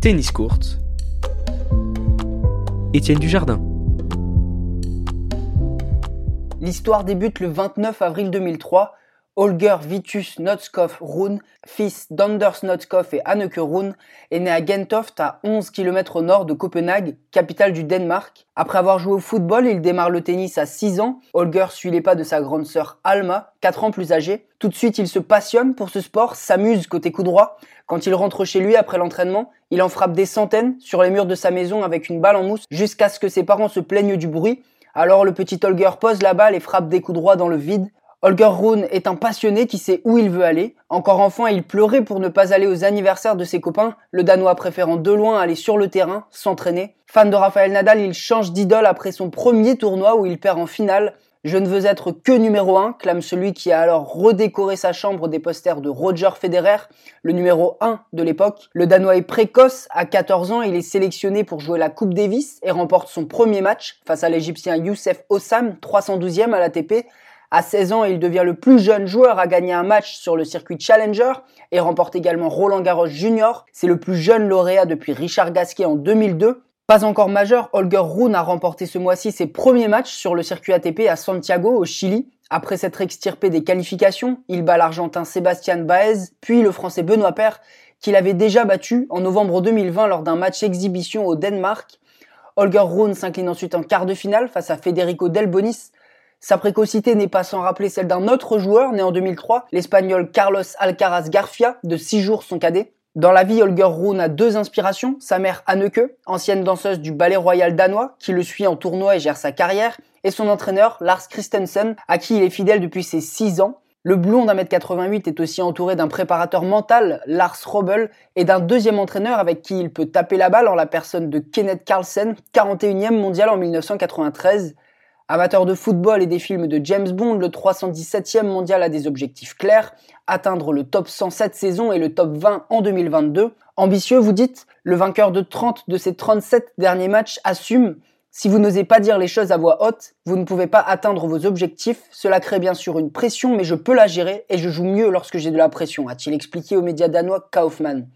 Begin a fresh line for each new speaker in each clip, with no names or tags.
Tennis courte. Étienne Dujardin.
L'histoire débute le 29 avril 2003 Holger Vitus Notskov Rune, fils d'Anders Notskov et Anneke Rune, est né à Gentoft à 11 km au nord de Copenhague, capitale du Danemark. Après avoir joué au football, il démarre le tennis à 6 ans. Holger suit les pas de sa grande sœur Alma, 4 ans plus âgée. Tout de suite, il se passionne pour ce sport, s'amuse côté coup droit. Quand il rentre chez lui après l'entraînement, il en frappe des centaines sur les murs de sa maison avec une balle en mousse jusqu'à ce que ses parents se plaignent du bruit. Alors le petit Holger pose la balle et frappe des coups droits dans le vide. Holger Rune est un passionné qui sait où il veut aller. Encore enfant, il pleurait pour ne pas aller aux anniversaires de ses copains, le Danois préférant de loin aller sur le terrain, s'entraîner. Fan de Rafael Nadal, il change d'idole après son premier tournoi où il perd en finale. Je ne veux être que numéro 1, clame celui qui a alors redécoré sa chambre des posters de Roger Federer, le numéro 1 de l'époque. Le Danois est précoce, à 14 ans, il est sélectionné pour jouer la Coupe Davis et remporte son premier match face à l'Égyptien Youssef Ossam, 312e à l'ATP, à 16 ans, il devient le plus jeune joueur à gagner un match sur le circuit Challenger et remporte également Roland Garros Junior. C'est le plus jeune lauréat depuis Richard Gasquet en 2002. Pas encore majeur, Holger Rune a remporté ce mois-ci ses premiers matchs sur le circuit ATP à Santiago, au Chili. Après s'être extirpé des qualifications, il bat l'Argentin Sébastien Baez, puis le Français Benoît Paire, qu'il avait déjà battu en novembre 2020 lors d'un match exhibition au Danemark. Holger Rune s'incline ensuite en quart de finale face à Federico Delbonis, sa précocité n'est pas sans rappeler celle d'un autre joueur né en 2003, l'espagnol Carlos Alcaraz Garcia, de 6 jours son cadet. Dans la vie, Holger Rune a deux inspirations. Sa mère Anneke, ancienne danseuse du ballet royal danois, qui le suit en tournoi et gère sa carrière, et son entraîneur Lars Christensen, à qui il est fidèle depuis ses 6 ans. Le blond d'un mètre 88 est aussi entouré d'un préparateur mental, Lars Robel, et d'un deuxième entraîneur avec qui il peut taper la balle en la personne de Kenneth Carlsen, 41e mondial en 1993. Amateur de football et des films de James Bond, le 317e mondial a des objectifs clairs, atteindre le top 100 cette saison et le top 20 en 2022. Ambitieux, vous dites Le vainqueur de 30 de ses 37 derniers matchs assume si vous n'osez pas dire les choses à voix haute, vous ne pouvez pas atteindre vos objectifs. Cela crée bien sûr une pression, mais je peux la gérer et je joue mieux lorsque j'ai de la pression, a-t-il expliqué aux médias danois Kaufmann.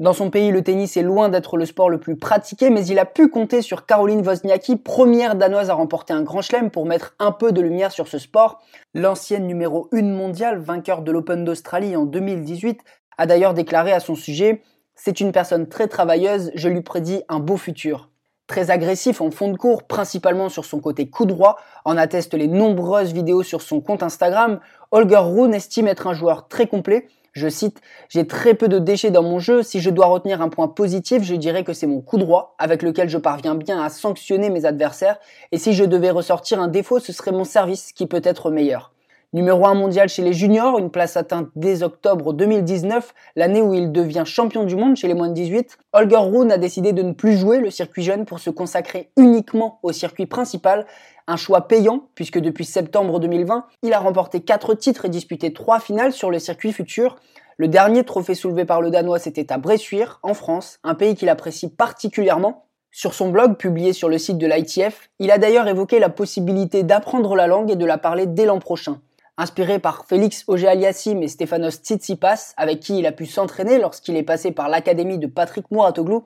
Dans son pays, le tennis est loin d'être le sport le plus pratiqué, mais il a pu compter sur Caroline Wozniacki, première danoise à remporter un grand chelem pour mettre un peu de lumière sur ce sport. L'ancienne numéro 1 mondiale, vainqueur de l'Open d'Australie en 2018, a d'ailleurs déclaré à son sujet C'est une personne très travailleuse, je lui prédis un beau futur. Très agressif en fond de cours, principalement sur son côté coup droit, en attestent les nombreuses vidéos sur son compte Instagram, Holger Rune estime être un joueur très complet je cite, j'ai très peu de déchets dans mon jeu. Si je dois retenir un point positif, je dirais que c'est mon coup droit avec lequel je parviens bien à sanctionner mes adversaires. Et si je devais ressortir un défaut, ce serait mon service qui peut être meilleur. Numéro 1 mondial chez les juniors, une place atteinte dès octobre 2019, l'année où il devient champion du monde chez les moins de 18, Holger Rune a décidé de ne plus jouer le circuit jeune pour se consacrer uniquement au circuit principal, un choix payant puisque depuis septembre 2020, il a remporté 4 titres et disputé 3 finales sur le circuit futur. Le dernier trophée soulevé par le Danois, c'était à Bressuire, en France, un pays qu'il apprécie particulièrement. Sur son blog, publié sur le site de l'ITF, il a d'ailleurs évoqué la possibilité d'apprendre la langue et de la parler dès l'an prochain. Inspiré par Félix Auger-Aliassime et Stefanos Tsitsipas, avec qui il a pu s'entraîner lorsqu'il est passé par l'académie de Patrick Mouratoglou,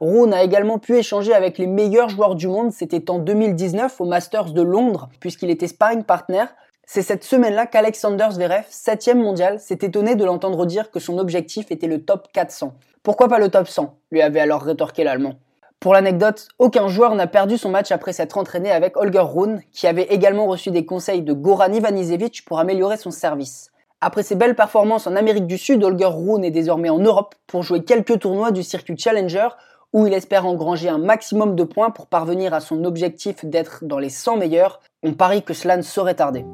Rune a également pu échanger avec les meilleurs joueurs du monde, c'était en 2019 au Masters de Londres, puisqu'il était sparring partner. C'est cette semaine-là qu'Alexander Zverev, 7 mondial, s'est étonné de l'entendre dire que son objectif était le top 400. Pourquoi pas le top 100 lui avait alors rétorqué l'Allemand. Pour l'anecdote, aucun joueur n'a perdu son match après s'être entraîné avec Holger Rune, qui avait également reçu des conseils de Goran Ivanisevic pour améliorer son service. Après ses belles performances en Amérique du Sud, Holger Rune est désormais en Europe pour jouer quelques tournois du circuit Challenger, où il espère engranger un maximum de points pour parvenir à son objectif d'être dans les 100 meilleurs. On parie que cela ne saurait tarder.